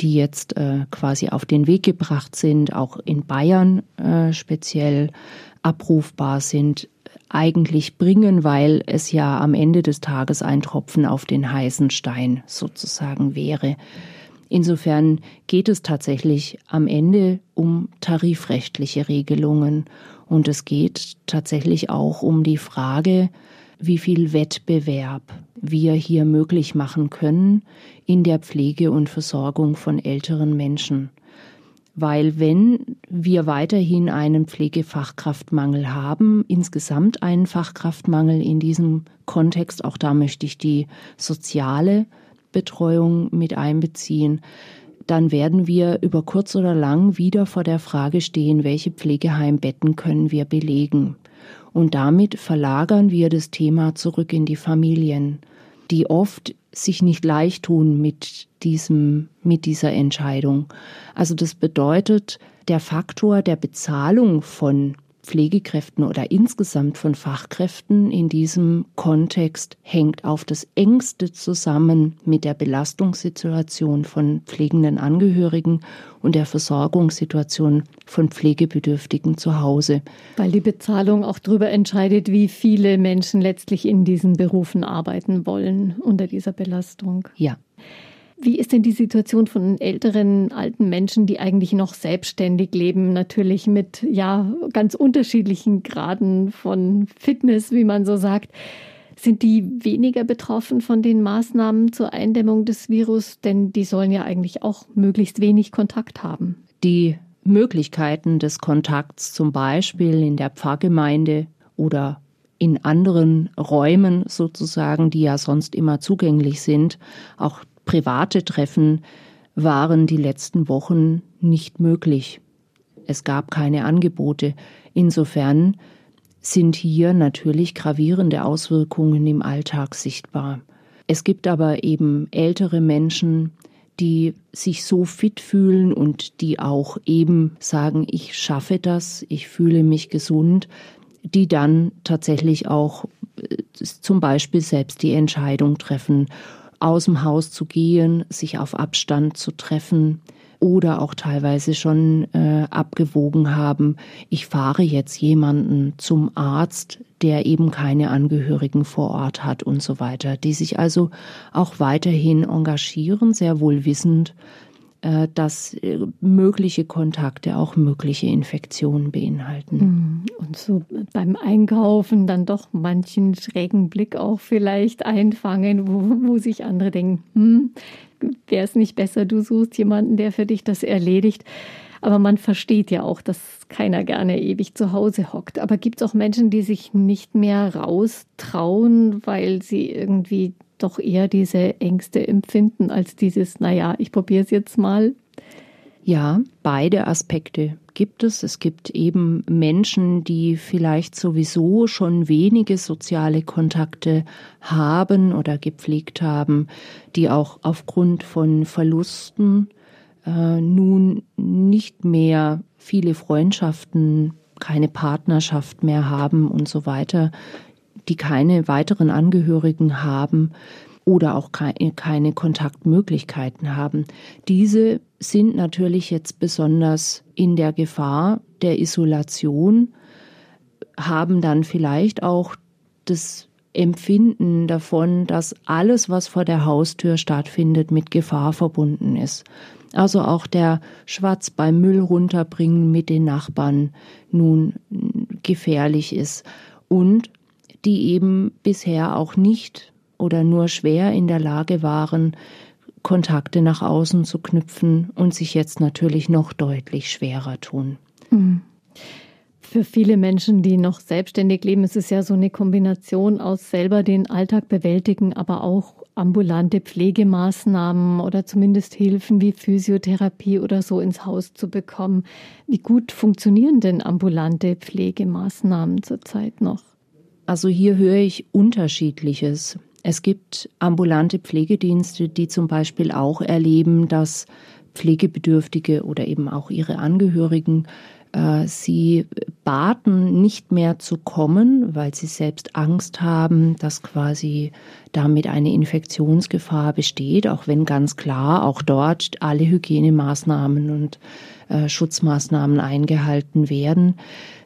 die jetzt äh, quasi auf den Weg gebracht sind, auch in Bayern äh, speziell abrufbar sind, eigentlich bringen, weil es ja am Ende des Tages ein Tropfen auf den heißen Stein sozusagen wäre. Insofern geht es tatsächlich am Ende um tarifrechtliche Regelungen und es geht tatsächlich auch um die Frage, wie viel Wettbewerb wir hier möglich machen können in der Pflege und Versorgung von älteren Menschen. Weil wenn wir weiterhin einen Pflegefachkraftmangel haben, insgesamt einen Fachkraftmangel in diesem Kontext, auch da möchte ich die soziale Betreuung mit einbeziehen, dann werden wir über kurz oder lang wieder vor der Frage stehen, welche Pflegeheimbetten können wir belegen. Und damit verlagern wir das Thema zurück in die Familien, die oft sich nicht leicht tun mit diesem, mit dieser Entscheidung. Also das bedeutet, der Faktor der Bezahlung von Pflegekräften oder insgesamt von Fachkräften in diesem Kontext hängt auf das engste zusammen mit der Belastungssituation von pflegenden Angehörigen und der Versorgungssituation von Pflegebedürftigen zu Hause. Weil die Bezahlung auch darüber entscheidet, wie viele Menschen letztlich in diesen Berufen arbeiten wollen unter dieser Belastung. Ja. Wie ist denn die Situation von älteren, alten Menschen, die eigentlich noch selbstständig leben, natürlich mit ja ganz unterschiedlichen Graden von Fitness, wie man so sagt? Sind die weniger betroffen von den Maßnahmen zur Eindämmung des Virus? Denn die sollen ja eigentlich auch möglichst wenig Kontakt haben. Die Möglichkeiten des Kontakts, zum Beispiel in der Pfarrgemeinde oder in anderen Räumen sozusagen, die ja sonst immer zugänglich sind, auch private Treffen waren die letzten Wochen nicht möglich. Es gab keine Angebote. Insofern sind hier natürlich gravierende Auswirkungen im Alltag sichtbar. Es gibt aber eben ältere Menschen, die sich so fit fühlen und die auch eben sagen, ich schaffe das, ich fühle mich gesund, die dann tatsächlich auch äh, zum Beispiel selbst die Entscheidung treffen aus dem Haus zu gehen, sich auf Abstand zu treffen oder auch teilweise schon äh, abgewogen haben, ich fahre jetzt jemanden zum Arzt, der eben keine Angehörigen vor Ort hat und so weiter, die sich also auch weiterhin engagieren, sehr wohl wissend, dass äh, mögliche Kontakte auch mögliche Infektionen beinhalten. Mhm. Und so beim Einkaufen dann doch manchen schrägen Blick auch vielleicht einfangen, wo, wo sich andere denken, hm, wäre es nicht besser, du suchst jemanden, der für dich das erledigt. Aber man versteht ja auch, dass keiner gerne ewig zu Hause hockt. Aber gibt es auch Menschen, die sich nicht mehr raustrauen, weil sie irgendwie doch eher diese Ängste empfinden als dieses, naja, ich probiere es jetzt mal. Ja, beide Aspekte gibt es. Es gibt eben Menschen, die vielleicht sowieso schon wenige soziale Kontakte haben oder gepflegt haben, die auch aufgrund von Verlusten äh, nun nicht mehr viele Freundschaften, keine Partnerschaft mehr haben und so weiter, die keine weiteren Angehörigen haben oder auch keine Kontaktmöglichkeiten haben. Diese sind natürlich jetzt besonders in der Gefahr der Isolation, haben dann vielleicht auch das Empfinden davon, dass alles, was vor der Haustür stattfindet, mit Gefahr verbunden ist. Also auch der Schwatz beim Müll runterbringen mit den Nachbarn nun gefährlich ist. Und die eben bisher auch nicht oder nur schwer in der Lage waren, Kontakte nach außen zu knüpfen und sich jetzt natürlich noch deutlich schwerer tun. Mhm. Für viele Menschen, die noch selbstständig leben, ist es ja so eine Kombination aus selber den Alltag bewältigen, aber auch ambulante Pflegemaßnahmen oder zumindest Hilfen wie Physiotherapie oder so ins Haus zu bekommen. Wie gut funktionieren denn ambulante Pflegemaßnahmen zurzeit noch? Also hier höre ich unterschiedliches. Es gibt ambulante Pflegedienste, die zum Beispiel auch erleben, dass Pflegebedürftige oder eben auch ihre Angehörigen äh, sie baten, nicht mehr zu kommen, weil sie selbst Angst haben, dass quasi damit eine Infektionsgefahr besteht, auch wenn ganz klar auch dort alle Hygienemaßnahmen und äh, Schutzmaßnahmen eingehalten werden.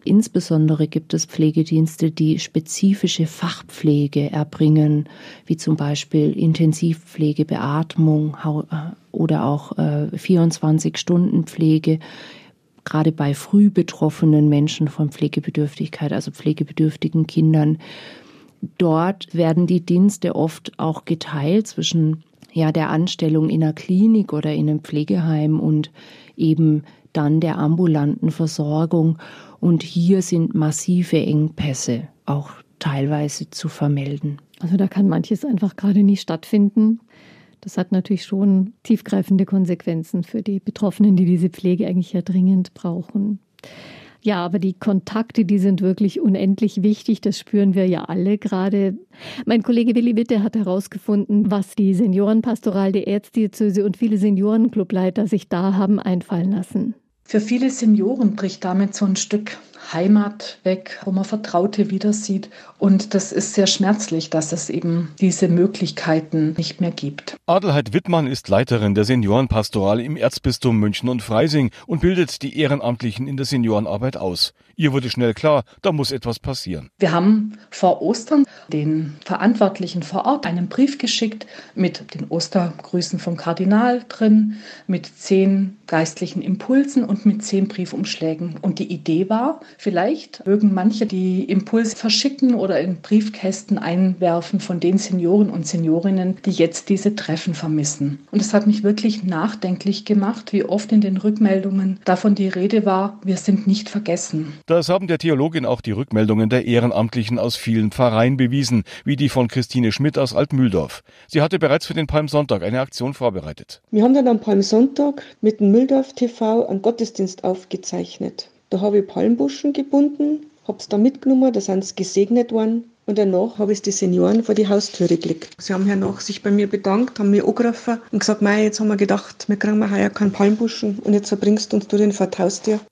Insbesondere gibt es Pflegedienste, die spezifische Fachpflege erbringen, wie zum Beispiel Intensivpflege, Beatmung äh, oder auch 24-Stunden-Pflege gerade bei früh betroffenen Menschen von Pflegebedürftigkeit, also pflegebedürftigen Kindern. Dort werden die Dienste oft auch geteilt zwischen ja, der Anstellung in einer Klinik oder in einem Pflegeheim und eben dann der ambulanten Versorgung. Und hier sind massive Engpässe auch teilweise zu vermelden. Also da kann manches einfach gerade nicht stattfinden. Das hat natürlich schon tiefgreifende Konsequenzen für die Betroffenen, die diese Pflege eigentlich ja dringend brauchen. Ja, aber die Kontakte, die sind wirklich unendlich wichtig. Das spüren wir ja alle gerade. Mein Kollege Willi Witte hat herausgefunden, was die Seniorenpastoral der Erzdiözese und viele Seniorenclubleiter sich da haben einfallen lassen. Für viele Senioren bricht damit so ein Stück Heimat weg, wo man Vertraute wieder sieht. Und das ist sehr schmerzlich, dass es eben diese Möglichkeiten nicht mehr gibt. Adelheid Wittmann ist Leiterin der Seniorenpastoral im Erzbistum München und Freising und bildet die Ehrenamtlichen in der Seniorenarbeit aus. Ihr wurde schnell klar, da muss etwas passieren. Wir haben vor Ostern den Verantwortlichen vor Ort einen Brief geschickt mit den Ostergrüßen vom Kardinal drin, mit zehn geistlichen Impulsen und mit zehn Briefumschlägen. Und die Idee war, vielleicht mögen manche die Impulse verschicken oder in Briefkästen einwerfen von den Senioren und Seniorinnen, die jetzt diese Treffen vermissen. Und es hat mich wirklich nachdenklich gemacht, wie oft in den Rückmeldungen davon die Rede war, wir sind nicht vergessen. Das haben der Theologin auch die Rückmeldungen der Ehrenamtlichen aus vielen Pfarreien bewiesen, wie die von Christine Schmidt aus Altmühldorf. Sie hatte bereits für den Palmsonntag eine Aktion vorbereitet. Wir haben dann am Palmsonntag mit dem Mühldorf TV einen Gottesdienst aufgezeichnet. Da habe ich Palmbuschen gebunden, habe es da mitgenommen, da sind sie gesegnet worden und danach habe ich die Senioren vor die Haustüre gelegt. Sie haben danach sich bei mir bedankt, haben mir angegriffen und gesagt, Mei, jetzt haben wir gedacht, wir kriegen wir heuer keinen Palmbuschen und jetzt verbringst uns du den vor.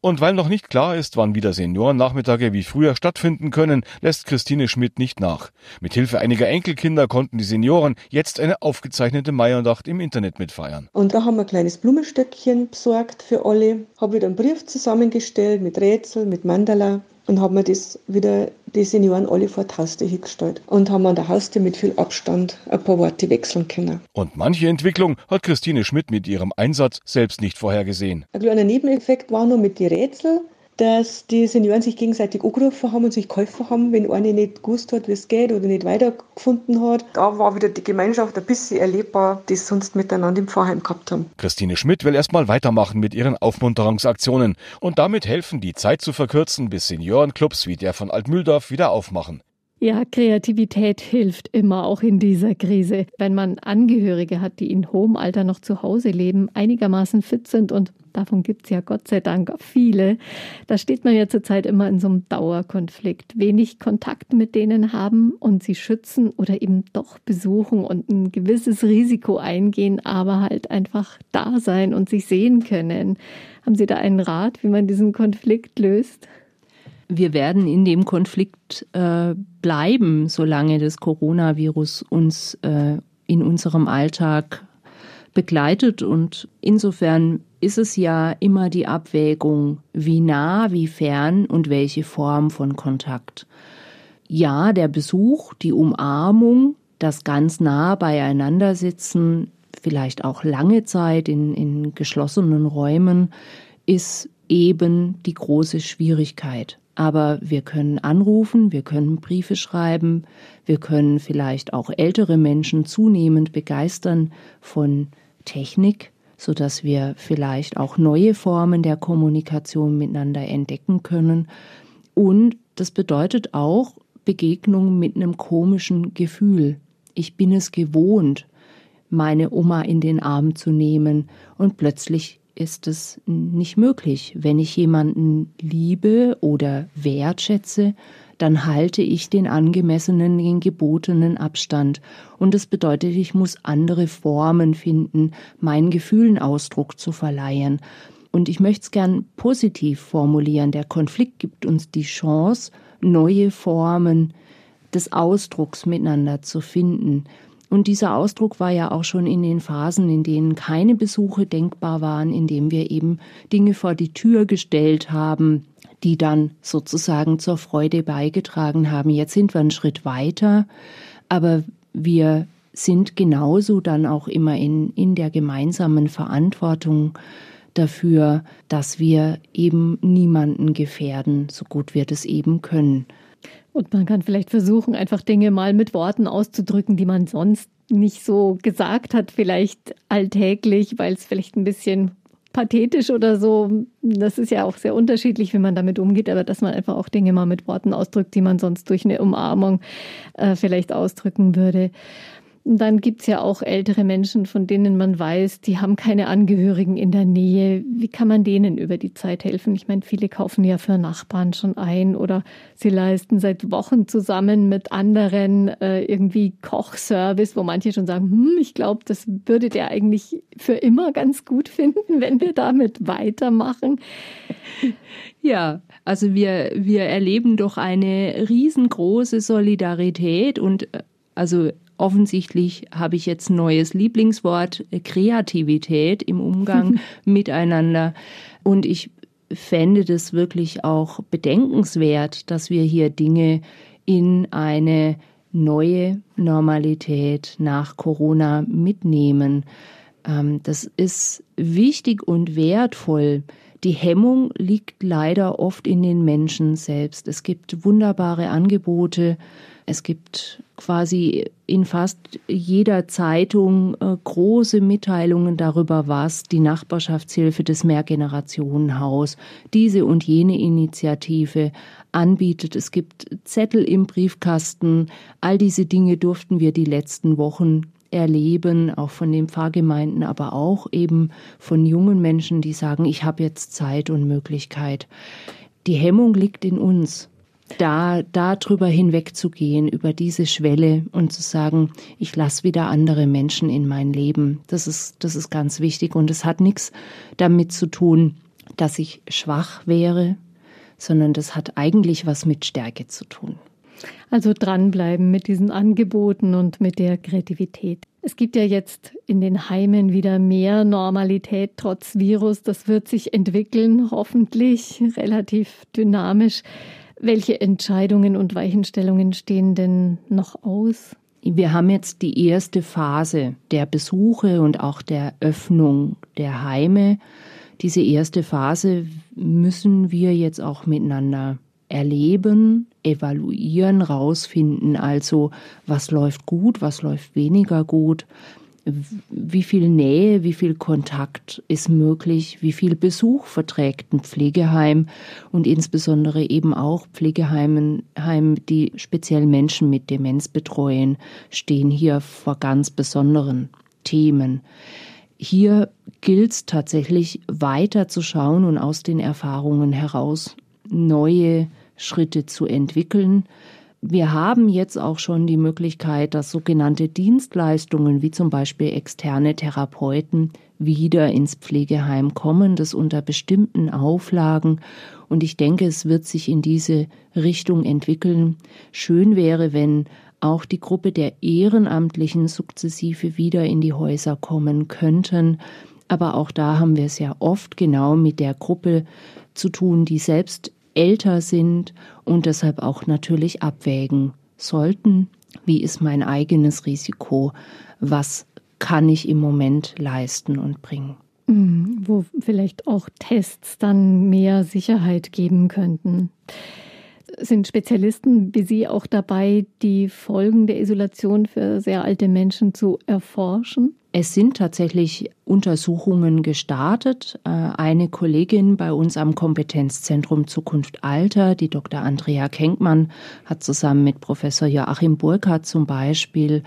Und weil noch nicht klar ist, wann wieder Seniorennachmittage wie früher stattfinden können, lässt Christine Schmidt nicht nach. Mit Hilfe einiger Enkelkinder konnten die Senioren jetzt eine aufgezeichnete Meiernacht im Internet mitfeiern. Und da haben wir ein kleines Blumenstöckchen besorgt für alle, habe wieder einen Brief zusammengestellt mit Rätsel, mit Mandala und haben wir das wieder die Senioren alle vor die Haustür hingestellt und haben an der Haustür mit viel Abstand ein paar Worte wechseln können. Und manche Entwicklung hat Christine Schmidt mit ihrem Einsatz selbst nicht vorhergesehen. Ein kleiner Nebeneffekt war nur mit den Rätseln dass die Senioren sich gegenseitig angerufen haben und sich geholfen haben, wenn einer nicht gewusst hat, wie es geht oder nicht weitergefunden hat. Da war wieder die Gemeinschaft ein bisschen erlebbar, die sie sonst miteinander im Pfarrheim gehabt haben. Christine Schmidt will erstmal weitermachen mit ihren Aufmunterungsaktionen und damit helfen, die Zeit zu verkürzen, bis Seniorenclubs wie der von Altmühldorf wieder aufmachen. Ja, Kreativität hilft immer auch in dieser Krise. Wenn man Angehörige hat, die in hohem Alter noch zu Hause leben, einigermaßen fit sind und davon gibt es ja Gott sei Dank viele, da steht man ja zurzeit immer in so einem Dauerkonflikt. Wenig Kontakt mit denen haben und sie schützen oder eben doch besuchen und ein gewisses Risiko eingehen, aber halt einfach da sein und sich sehen können. Haben Sie da einen Rat, wie man diesen Konflikt löst? wir werden in dem Konflikt äh, bleiben, solange das Coronavirus uns äh, in unserem Alltag begleitet. Und insofern ist es ja immer die Abwägung, wie nah, wie fern und welche Form von Kontakt. Ja, der Besuch, die Umarmung, das ganz nah beieinander sitzen, vielleicht auch lange Zeit in, in geschlossenen Räumen, ist eben die große Schwierigkeit. Aber wir können anrufen, wir können Briefe schreiben, wir können vielleicht auch ältere Menschen zunehmend begeistern von Technik, so dass wir vielleicht auch neue Formen der Kommunikation miteinander entdecken können. Und das bedeutet auch Begegnung mit einem komischen Gefühl. Ich bin es gewohnt, meine Oma in den Arm zu nehmen und plötzlich ist es nicht möglich. Wenn ich jemanden liebe oder wertschätze, dann halte ich den angemessenen, den gebotenen Abstand. Und das bedeutet, ich muss andere Formen finden, meinen Gefühlen Ausdruck zu verleihen. Und ich möchte es gern positiv formulieren. Der Konflikt gibt uns die Chance, neue Formen des Ausdrucks miteinander zu finden. Und dieser Ausdruck war ja auch schon in den Phasen, in denen keine Besuche denkbar waren, in denen wir eben Dinge vor die Tür gestellt haben, die dann sozusagen zur Freude beigetragen haben. Jetzt sind wir einen Schritt weiter, aber wir sind genauso dann auch immer in, in der gemeinsamen Verantwortung dafür, dass wir eben niemanden gefährden, so gut wir das eben können. Und man kann vielleicht versuchen, einfach Dinge mal mit Worten auszudrücken, die man sonst nicht so gesagt hat, vielleicht alltäglich, weil es vielleicht ein bisschen pathetisch oder so. Das ist ja auch sehr unterschiedlich, wie man damit umgeht, aber dass man einfach auch Dinge mal mit Worten ausdrückt, die man sonst durch eine Umarmung äh, vielleicht ausdrücken würde. Dann gibt's ja auch ältere Menschen, von denen man weiß, die haben keine Angehörigen in der Nähe. Wie kann man denen über die Zeit helfen? Ich meine, viele kaufen ja für Nachbarn schon ein oder sie leisten seit Wochen zusammen mit anderen äh, irgendwie Kochservice, wo manche schon sagen, hm, ich glaube, das würde der eigentlich für immer ganz gut finden, wenn wir damit weitermachen. Ja, also wir, wir erleben doch eine riesengroße Solidarität und äh, also Offensichtlich habe ich jetzt ein neues Lieblingswort, äh, Kreativität im Umgang miteinander. Und ich fände das wirklich auch bedenkenswert, dass wir hier Dinge in eine neue Normalität nach Corona mitnehmen. Ähm, das ist wichtig und wertvoll. Die Hemmung liegt leider oft in den Menschen selbst. Es gibt wunderbare Angebote, es gibt quasi in fast jeder Zeitung äh, große Mitteilungen darüber, was die Nachbarschaftshilfe des Mehrgenerationenhaus, diese und jene Initiative anbietet. Es gibt Zettel im Briefkasten. All diese Dinge durften wir die letzten Wochen erleben, auch von den Pfarrgemeinden, aber auch eben von jungen Menschen, die sagen, ich habe jetzt Zeit und Möglichkeit. Die Hemmung liegt in uns da darüber hinwegzugehen, über diese Schwelle und zu sagen, ich lasse wieder andere Menschen in mein Leben. Das ist, das ist ganz wichtig und es hat nichts damit zu tun, dass ich schwach wäre, sondern das hat eigentlich was mit Stärke zu tun. Also dranbleiben mit diesen Angeboten und mit der Kreativität. Es gibt ja jetzt in den Heimen wieder mehr Normalität trotz Virus. Das wird sich entwickeln, hoffentlich relativ dynamisch. Welche Entscheidungen und Weichenstellungen stehen denn noch aus? Wir haben jetzt die erste Phase der Besuche und auch der Öffnung der Heime. Diese erste Phase müssen wir jetzt auch miteinander erleben, evaluieren, rausfinden. Also was läuft gut, was läuft weniger gut, wie viel Nähe, wie viel Kontakt ist möglich, wie viel Besuch verträgt ein Pflegeheim und insbesondere eben auch Pflegeheimen, Heim, die speziell Menschen mit Demenz betreuen, stehen hier vor ganz besonderen Themen. Hier gilt es tatsächlich weiter zu schauen und aus den Erfahrungen heraus neue Schritte zu entwickeln, wir haben jetzt auch schon die Möglichkeit, dass sogenannte Dienstleistungen wie zum Beispiel externe Therapeuten wieder ins Pflegeheim kommen, das unter bestimmten Auflagen. Und ich denke, es wird sich in diese Richtung entwickeln. Schön wäre, wenn auch die Gruppe der Ehrenamtlichen sukzessive wieder in die Häuser kommen könnten. Aber auch da haben wir es ja oft genau mit der Gruppe zu tun, die selbst älter sind und deshalb auch natürlich abwägen sollten, wie ist mein eigenes Risiko, was kann ich im Moment leisten und bringen. Mhm, wo vielleicht auch Tests dann mehr Sicherheit geben könnten. Sind Spezialisten wie Sie auch dabei, die Folgen der Isolation für sehr alte Menschen zu erforschen? Es sind tatsächlich Untersuchungen gestartet. Äh, eine Kollegin bei uns am Kompetenzzentrum Zukunft Alter, die Dr. Andrea Kenkmann, hat zusammen mit Professor Joachim Burkhardt zum Beispiel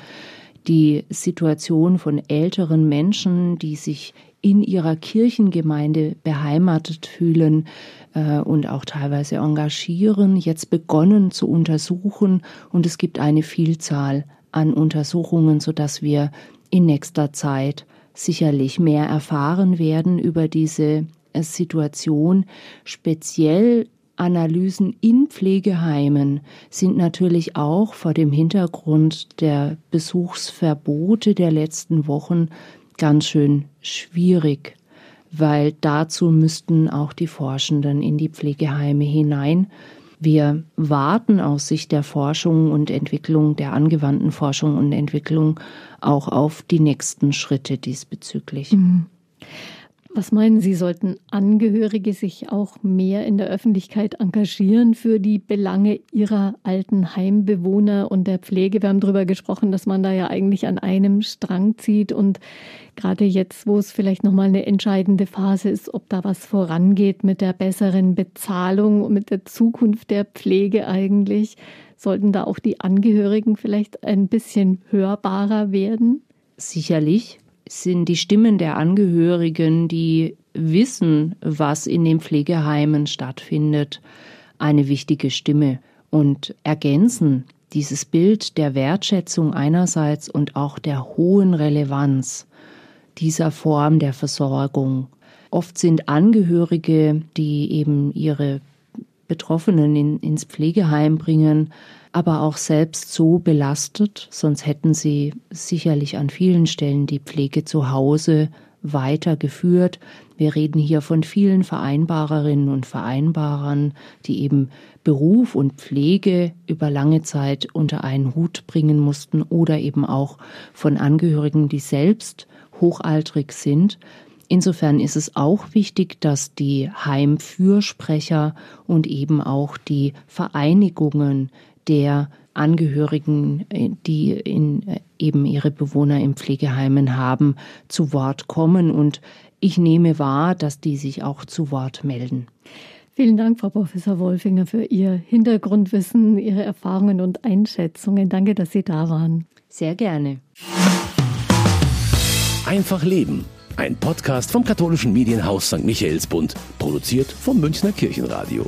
die Situation von älteren Menschen, die sich in ihrer Kirchengemeinde beheimatet fühlen äh, und auch teilweise engagieren, jetzt begonnen zu untersuchen. Und es gibt eine Vielzahl an Untersuchungen, sodass wir in nächster Zeit sicherlich mehr erfahren werden über diese äh, Situation. Speziell Analysen in Pflegeheimen sind natürlich auch vor dem Hintergrund der Besuchsverbote der letzten Wochen ganz schön schwierig, weil dazu müssten auch die Forschenden in die Pflegeheime hinein. Wir warten aus Sicht der Forschung und Entwicklung, der angewandten Forschung und Entwicklung auch auf die nächsten Schritte diesbezüglich. Mhm. Was meinen Sie, sollten Angehörige sich auch mehr in der Öffentlichkeit engagieren für die Belange ihrer alten Heimbewohner und der Pflege? Wir haben darüber gesprochen, dass man da ja eigentlich an einem Strang zieht und gerade jetzt, wo es vielleicht nochmal eine entscheidende Phase ist, ob da was vorangeht mit der besseren Bezahlung und mit der Zukunft der Pflege eigentlich, sollten da auch die Angehörigen vielleicht ein bisschen hörbarer werden? Sicherlich sind die Stimmen der Angehörigen, die wissen, was in den Pflegeheimen stattfindet, eine wichtige Stimme und ergänzen dieses Bild der Wertschätzung einerseits und auch der hohen Relevanz dieser Form der Versorgung. Oft sind Angehörige, die eben ihre Betroffenen in, ins Pflegeheim bringen, aber auch selbst so belastet, sonst hätten sie sicherlich an vielen Stellen die Pflege zu Hause weitergeführt. Wir reden hier von vielen Vereinbarerinnen und Vereinbarern, die eben Beruf und Pflege über lange Zeit unter einen Hut bringen mussten oder eben auch von Angehörigen, die selbst hochaltrig sind. Insofern ist es auch wichtig, dass die Heimfürsprecher und eben auch die Vereinigungen der Angehörigen, äh, die in, äh, eben ihre Bewohner in Pflegeheimen haben, zu Wort kommen. Und ich nehme wahr, dass die sich auch zu Wort melden. Vielen Dank, Frau Professor Wolfinger, für Ihr Hintergrundwissen, Ihre Erfahrungen und Einschätzungen. Danke, dass Sie da waren. Sehr gerne. Einfach Leben. Ein Podcast vom katholischen Medienhaus St. Michaelsbund, produziert vom Münchner Kirchenradio.